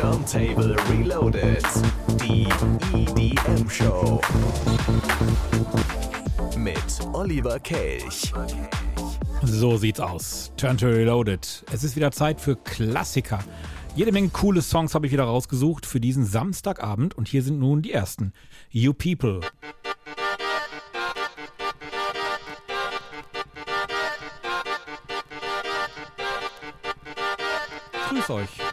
Turntable Reloaded. Die EDM Show. Mit Oliver Kelch. So sieht's aus. Turntable Reloaded. Es ist wieder Zeit für Klassiker. Jede Menge coole Songs habe ich wieder rausgesucht für diesen Samstagabend und hier sind nun die ersten. You People. Zeug.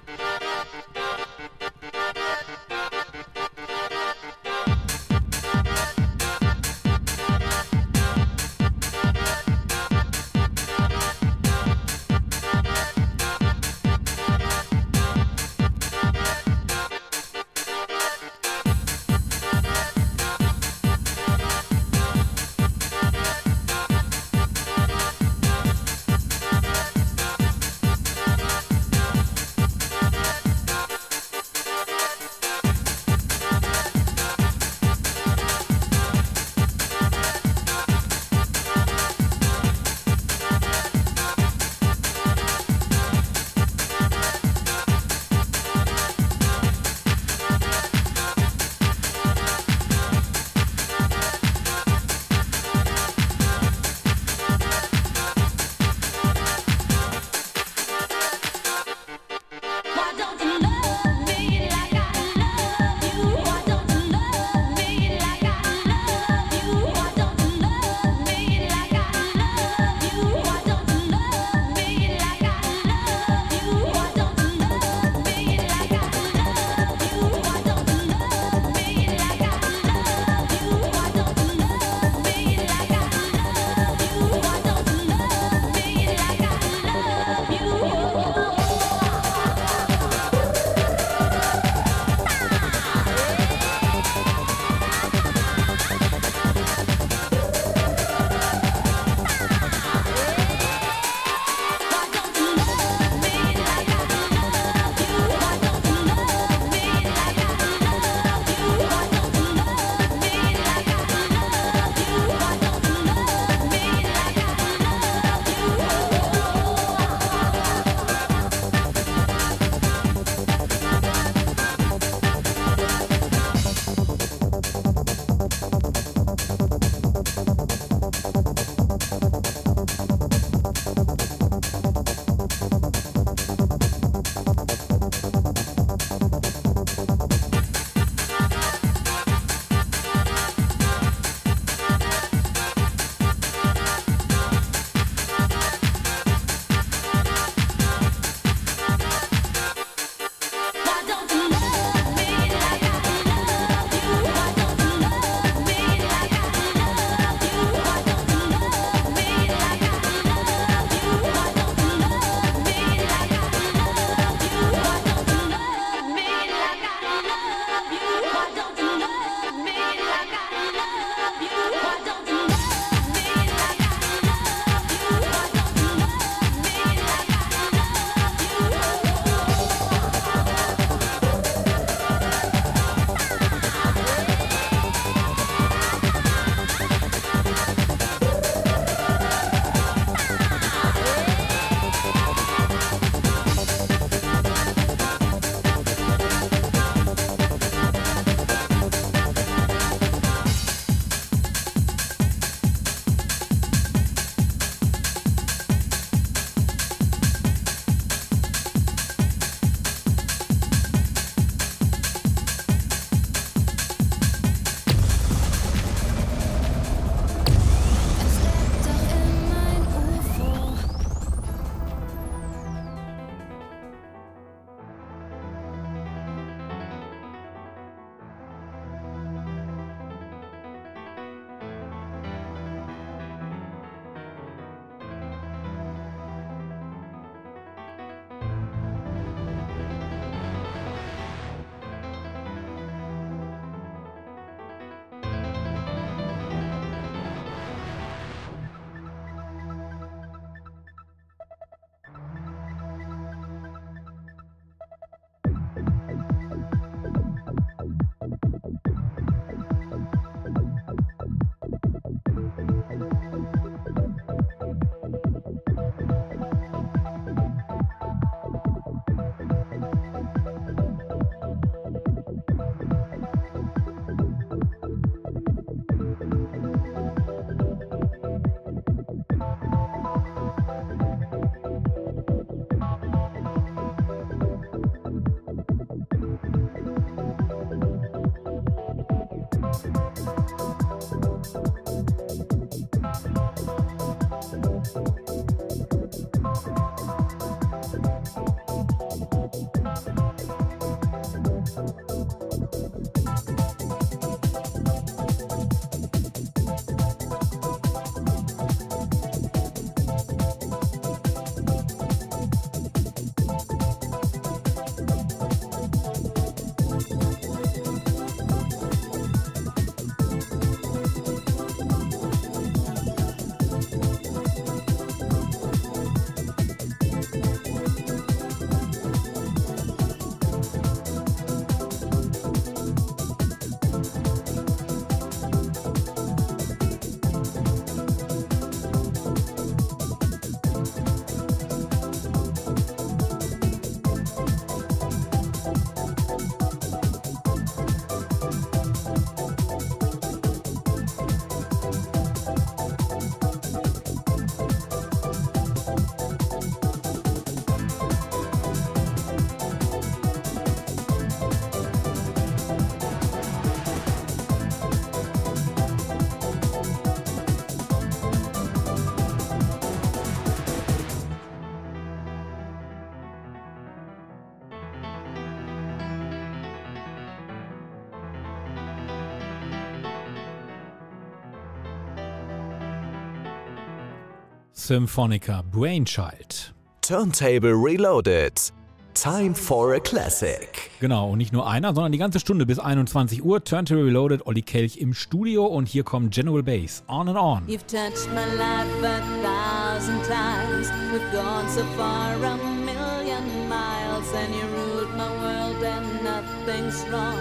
Symphonica Brainchild. Turntable Reloaded. Time for a Classic. Genau, und nicht nur einer, sondern die ganze Stunde bis 21 Uhr. Turntable Reloaded, Olli Kelch im Studio und hier kommt General Bass. On and on. You've touched my life a thousand times. We've gone so far a million miles, and you ruled my world, and nothing's wrong.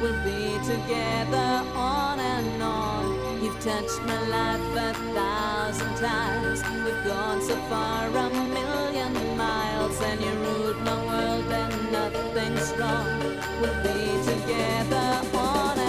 We'll be together on and on. You've touched my life a thousand times. We've gone so far a million miles, and you ruled my world, and nothing's wrong. We'll be together on.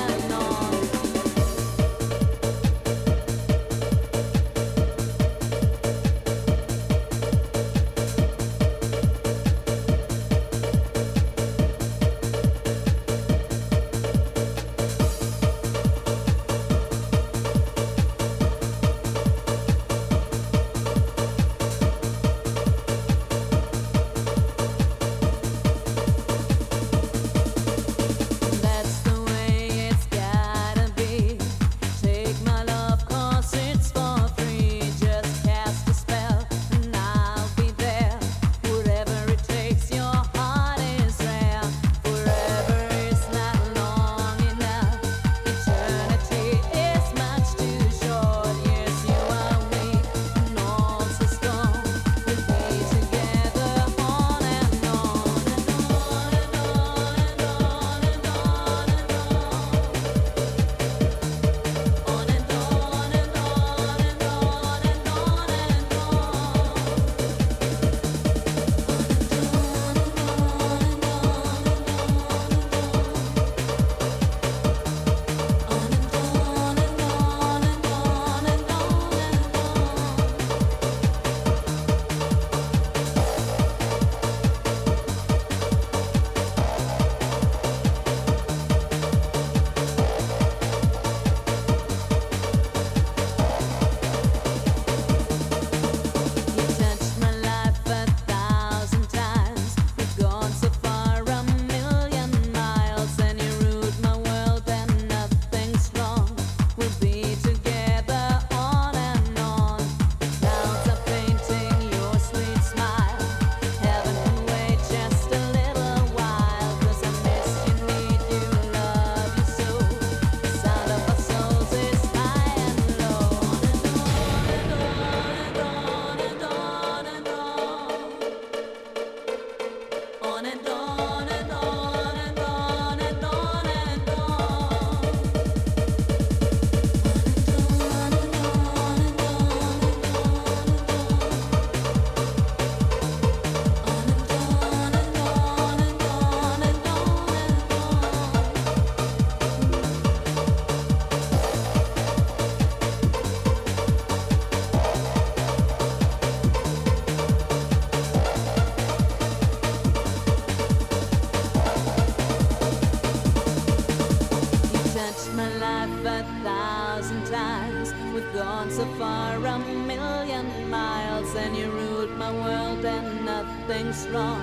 Far a million miles, and you ruled my world, and nothing's wrong.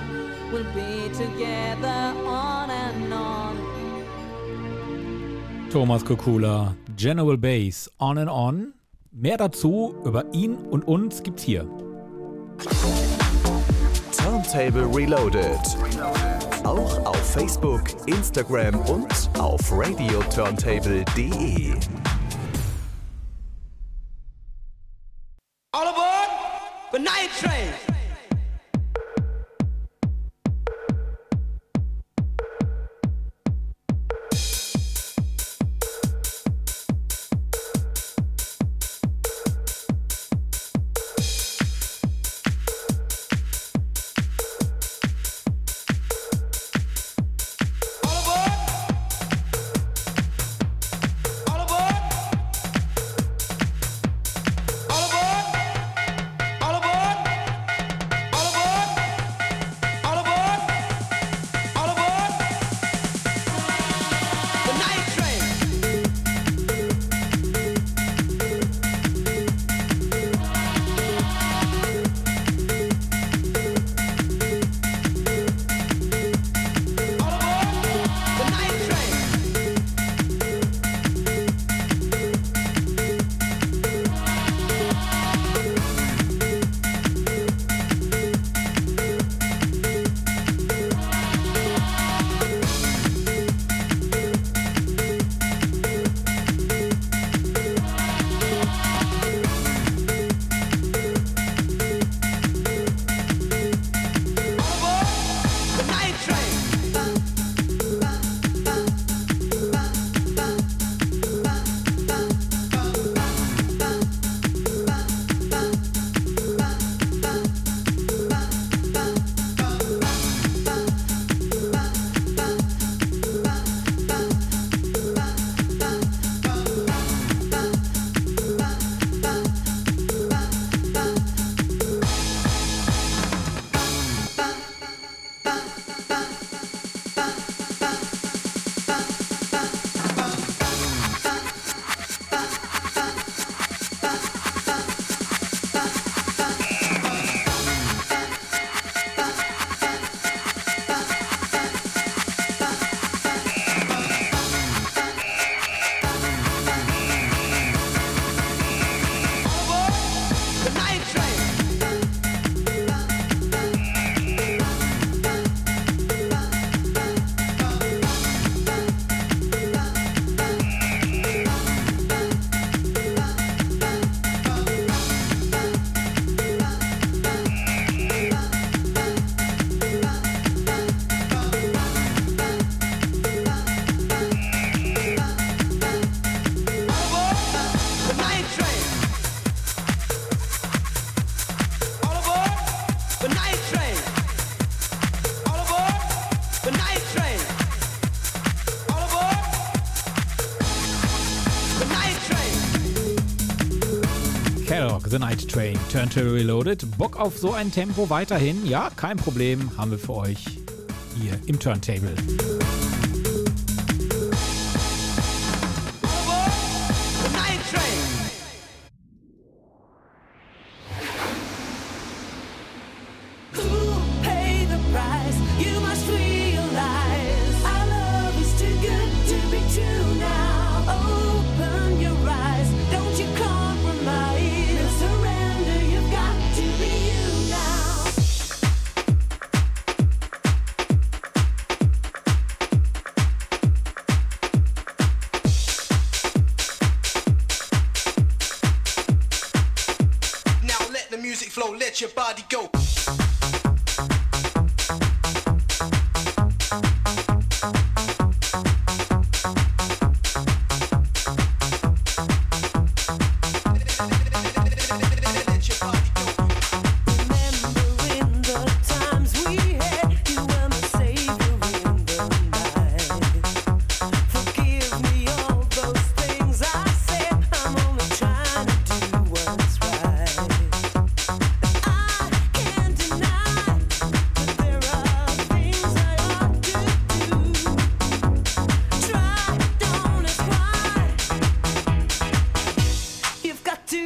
We'll be together on and on. Thomas Kokula, General Bass, On and On. Mehr dazu über ihn und uns gibt's hier. Turntable Reloaded. Auch auf Facebook, Instagram und auf radioturntable.de. The Night Train, Turntable Reloaded. Bock auf so ein Tempo weiterhin? Ja, kein Problem, haben wir für euch hier im Turntable.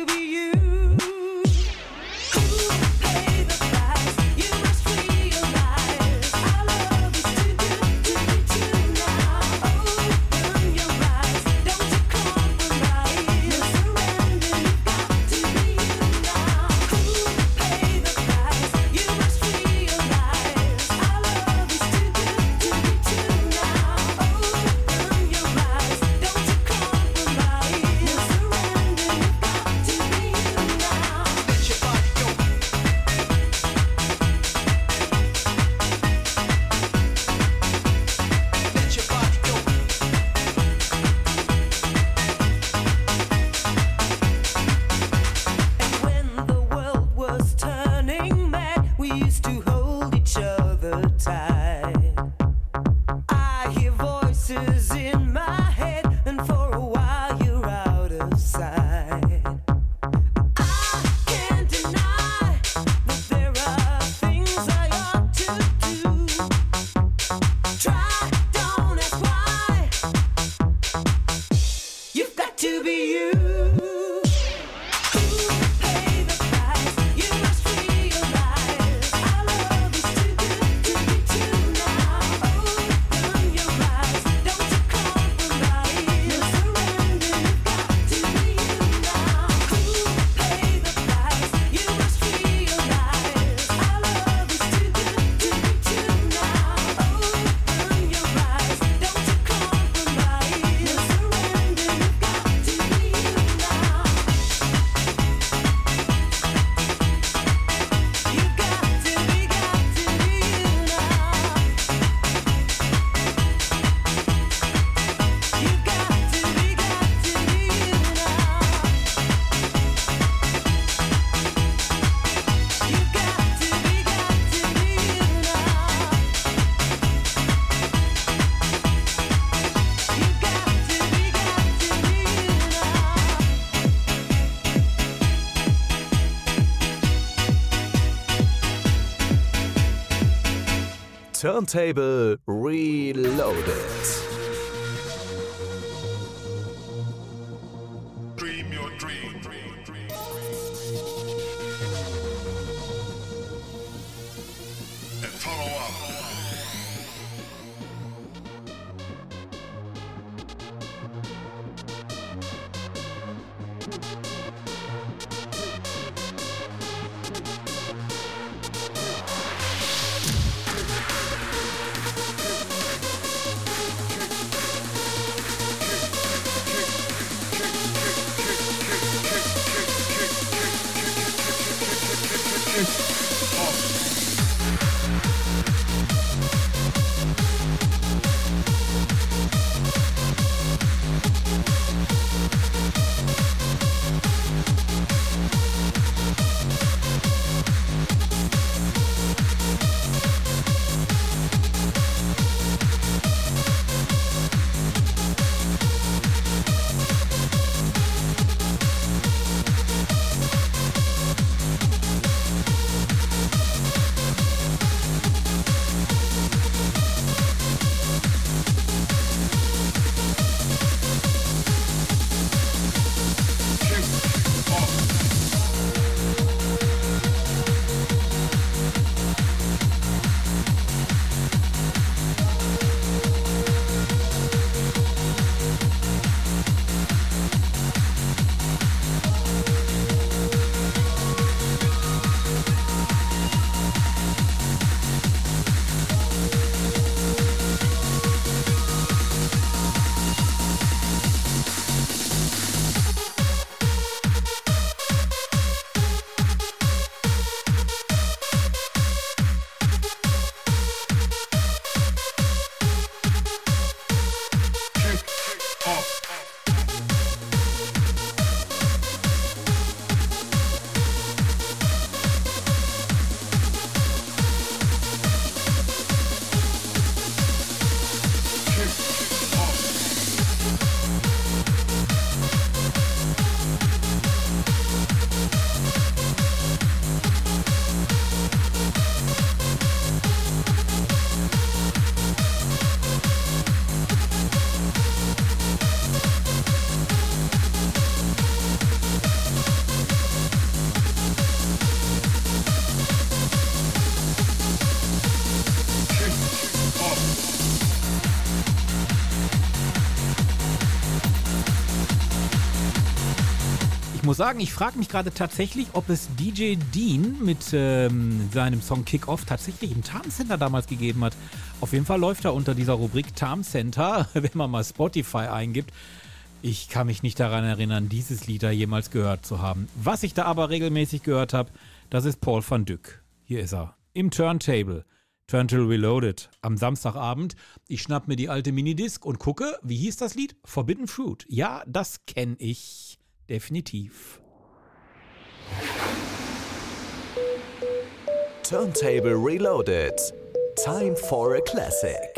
be you. Table Reloaded. Muss sagen, ich frage mich gerade tatsächlich, ob es DJ Dean mit ähm, seinem Song Kick Off tatsächlich im Tarm Center damals gegeben hat. Auf jeden Fall läuft er unter dieser Rubrik Tarm Center, wenn man mal Spotify eingibt. Ich kann mich nicht daran erinnern, dieses Lied da jemals gehört zu haben. Was ich da aber regelmäßig gehört habe, das ist Paul van Dyck. Hier ist er. Im Turntable. Turntable Reloaded. Am Samstagabend. Ich schnapp mir die alte Minidisc und gucke, wie hieß das Lied? Forbidden Fruit. Ja, das kenne ich. Definitiv. Turntable Reloaded. Time for a classic.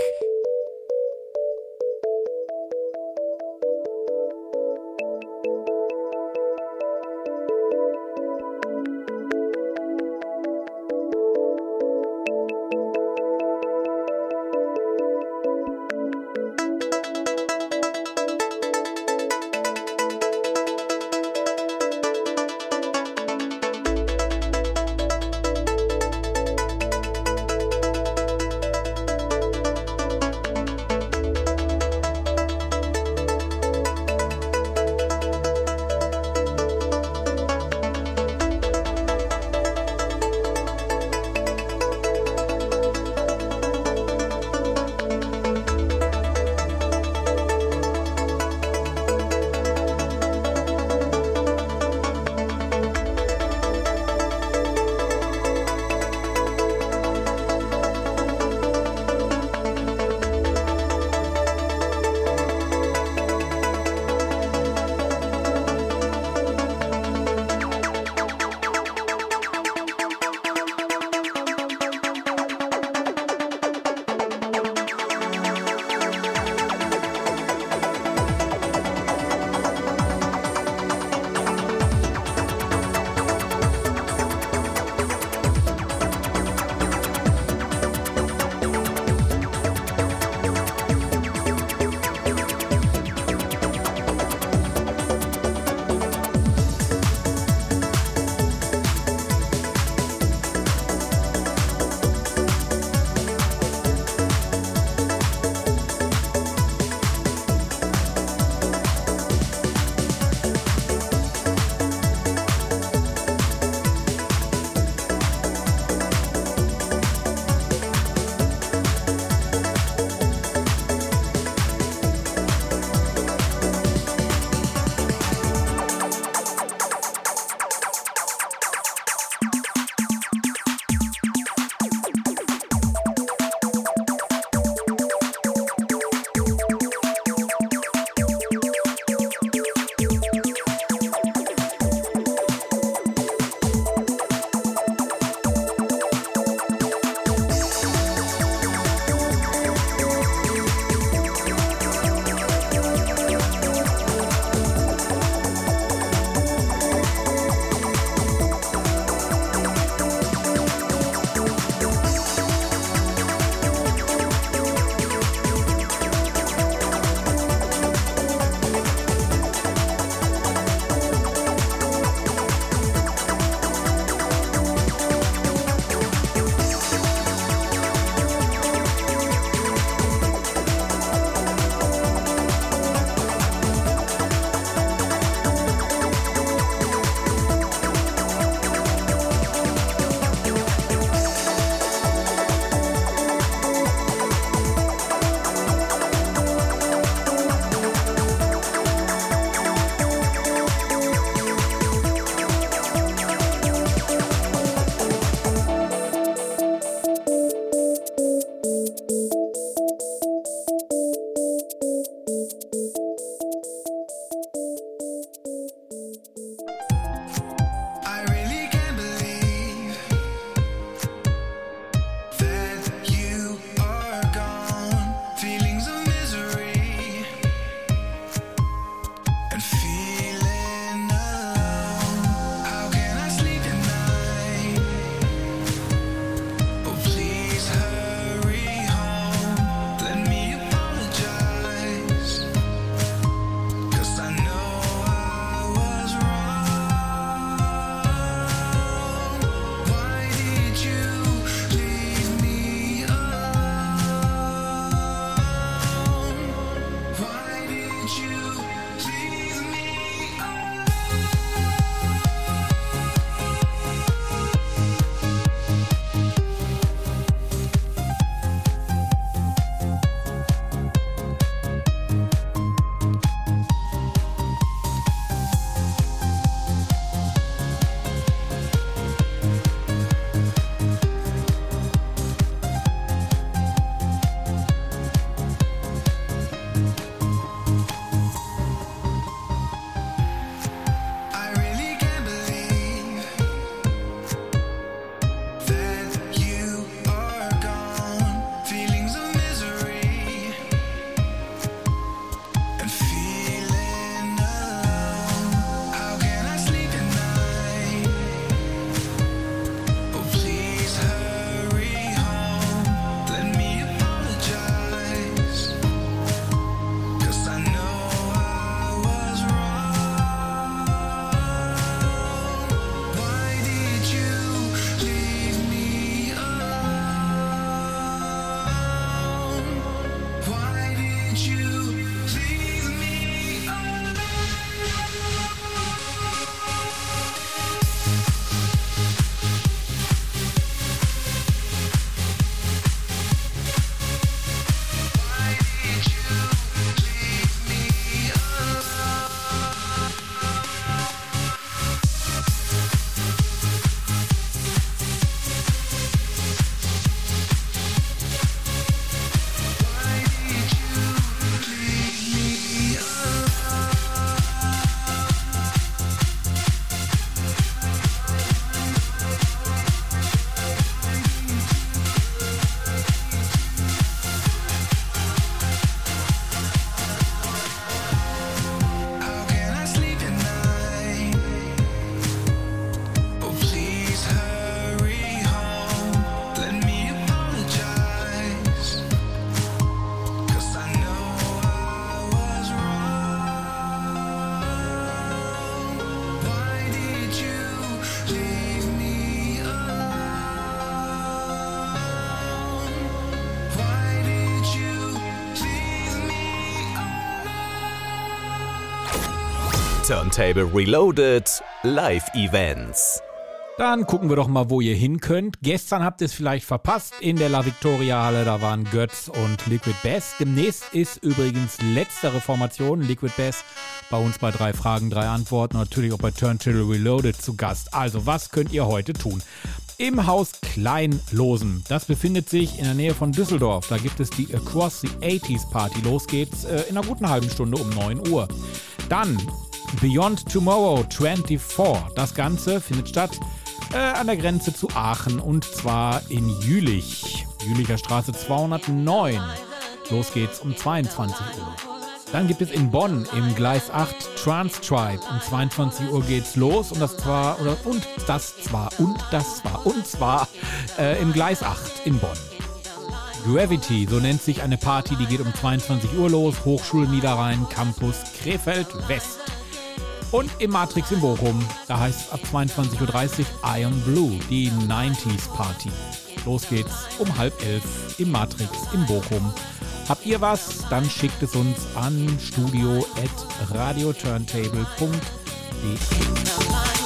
Turntable Reloaded Live Events. Dann gucken wir doch mal, wo ihr hin könnt. Gestern habt ihr es vielleicht verpasst in der La Victoria Halle. Da waren Götz und Liquid Bass. Demnächst ist übrigens letztere Formation, Liquid Bass, bei uns bei drei Fragen, drei Antworten. Natürlich auch bei Turntable Reloaded zu Gast. Also, was könnt ihr heute tun? Im Haus Kleinlosen. Das befindet sich in der Nähe von Düsseldorf. Da gibt es die Across the 80s Party. Los geht's äh, in einer guten halben Stunde um 9 Uhr. Dann Beyond Tomorrow 24. Das Ganze findet statt äh, an der Grenze zu Aachen und zwar in Jülich. Jülicher Straße 209. Los geht's um 22 Uhr. Dann gibt es in Bonn im Gleis 8 Trans Tribe. Um 22 Uhr geht's los und das zwar, oder und das zwar, und das zwar, und zwar äh, im Gleis 8 in Bonn. Gravity, so nennt sich eine Party, die geht um 22 Uhr los. Hochschule Niederrhein, Campus Krefeld West. Und im Matrix in Bochum, da heißt es ab 22.30 Uhr Iron Blue, die 90s Party. Los geht's um halb elf im Matrix in Bochum. Habt ihr was? Dann schickt es uns an studio.radioturntable.de. Die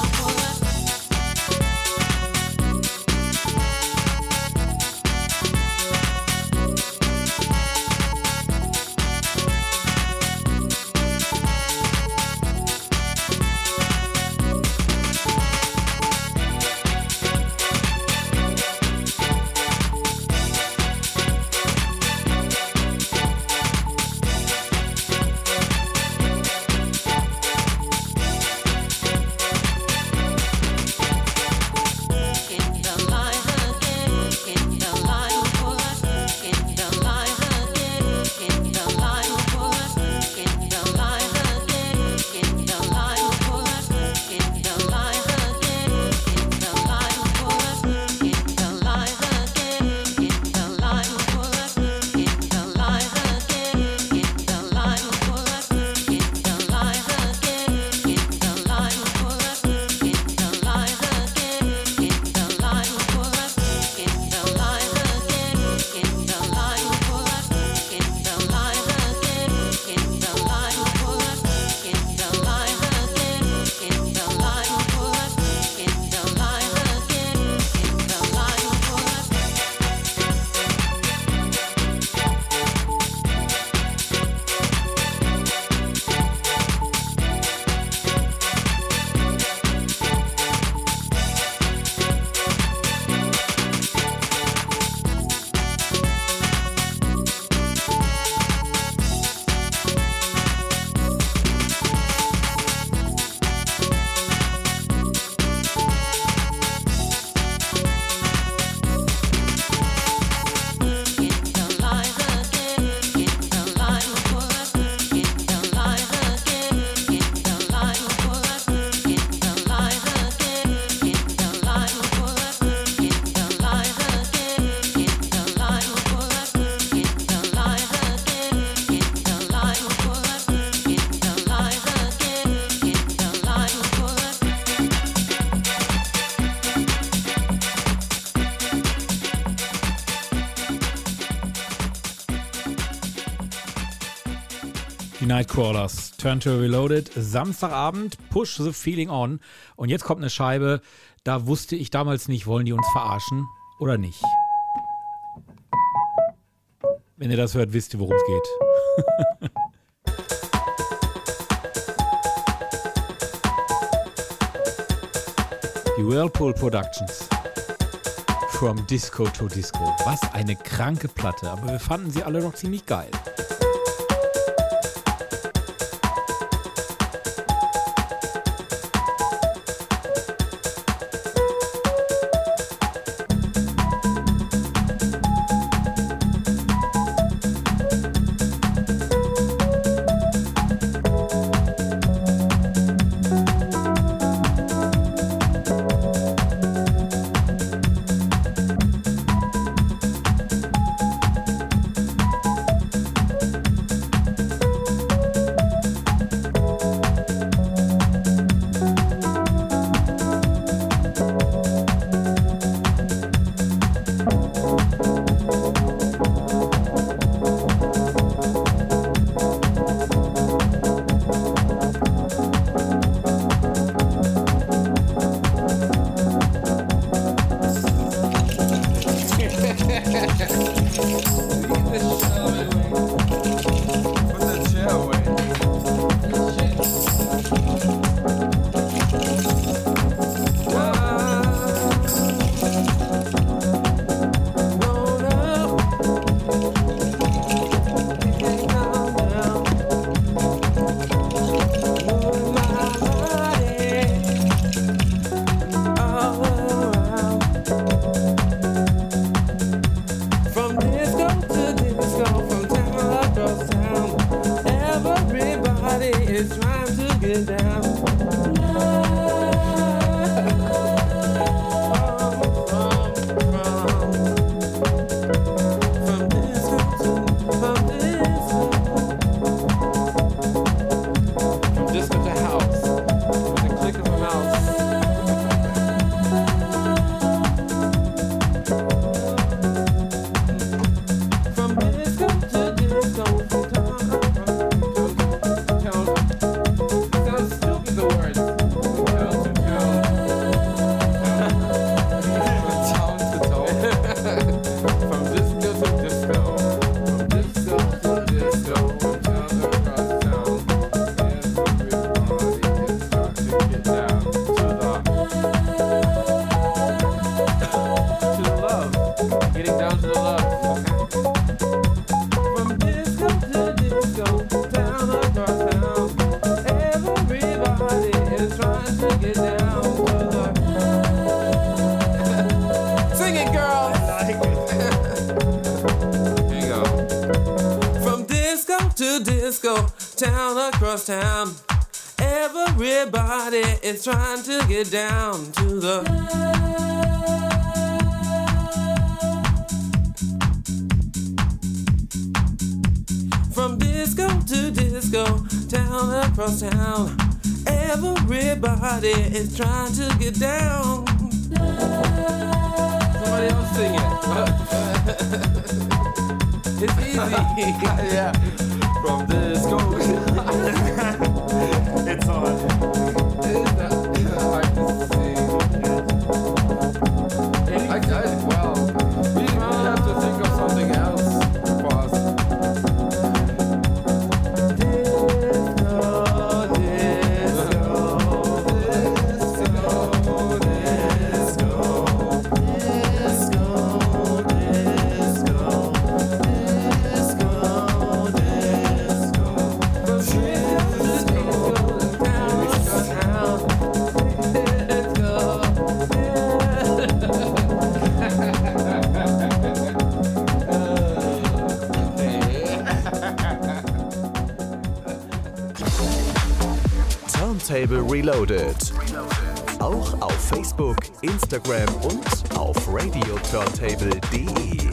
Nightcrawlers, Turn to Reloaded, Samstagabend, Push the Feeling On. Und jetzt kommt eine Scheibe, da wusste ich damals nicht, wollen die uns verarschen oder nicht. Wenn ihr das hört, wisst ihr, worum es geht. Die Whirlpool Productions. From Disco to Disco. Was eine kranke Platte, aber wir fanden sie alle doch ziemlich geil. trying to get down. Reloaded. Auch auf Facebook, Instagram und auf radioturntable.de.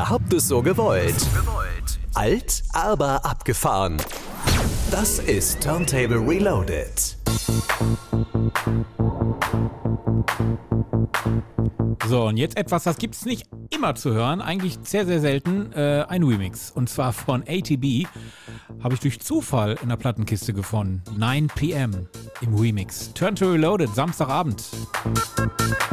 Ihr habt es so gewollt. Alt, aber abgefahren. Das ist Turntable Reloaded. So, und jetzt etwas, das gibt es nicht immer zu hören, eigentlich sehr, sehr selten, äh, ein Remix. Und zwar von ATB habe ich durch Zufall in der Plattenkiste gefunden. 9 pm im Remix. Turn to Reloaded, Samstagabend. Musik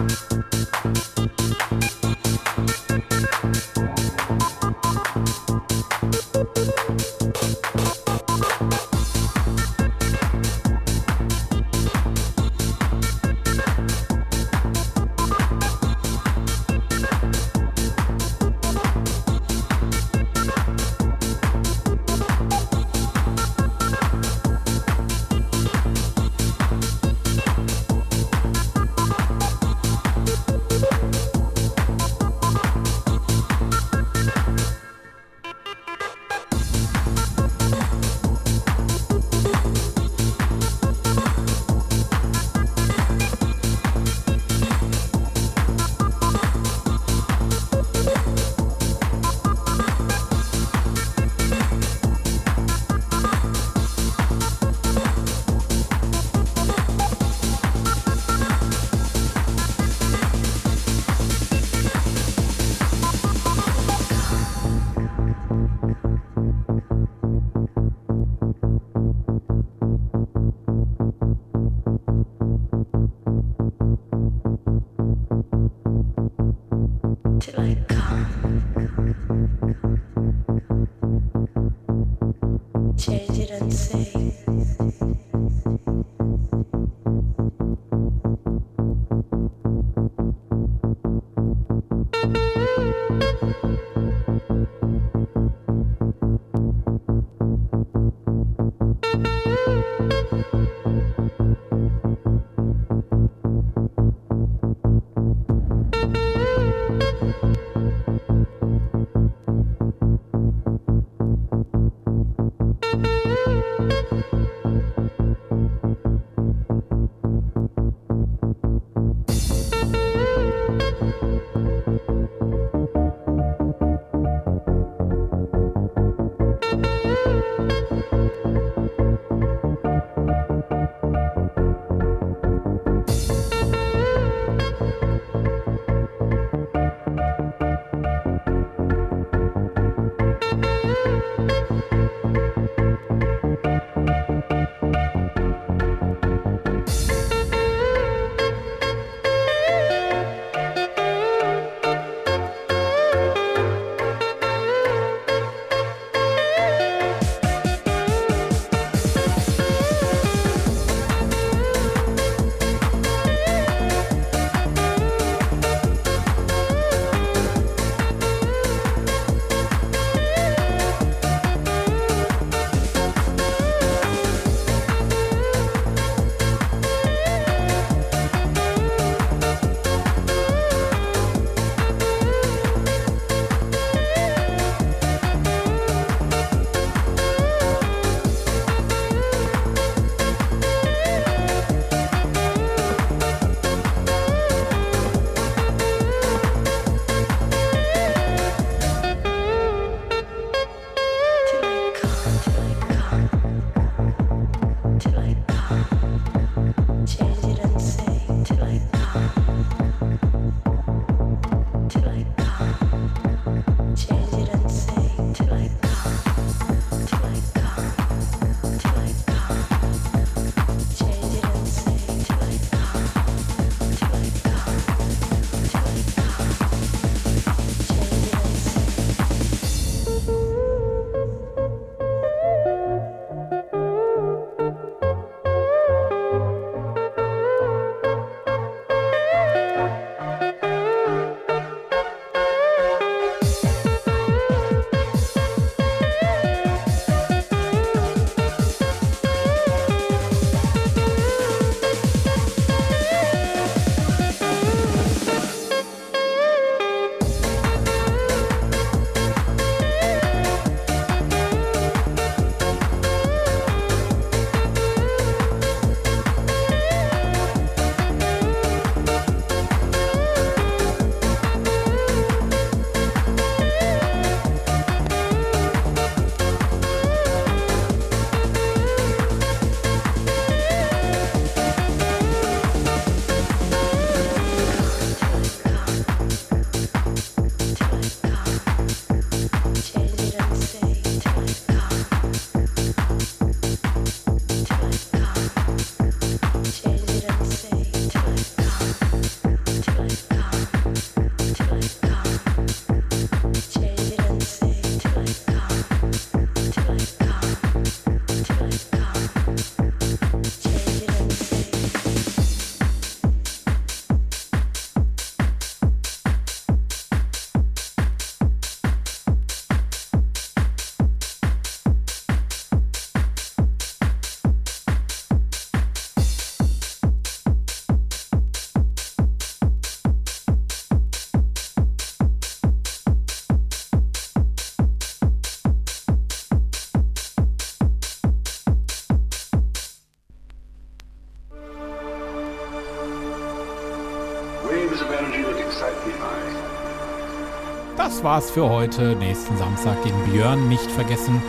war's für heute. Nächsten Samstag den Björn nicht vergessen.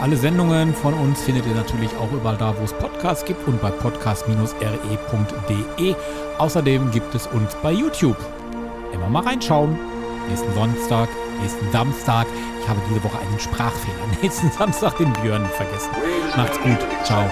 Alle Sendungen von uns findet ihr natürlich auch überall da, wo es Podcasts gibt und bei podcast-re.de. Außerdem gibt es uns bei YouTube. Immer mal reinschauen. Nächsten Sonntag, nächsten Samstag. Ich habe diese Woche einen Sprachfehler. Nächsten Samstag den Björn vergessen. Macht's gut. Ciao.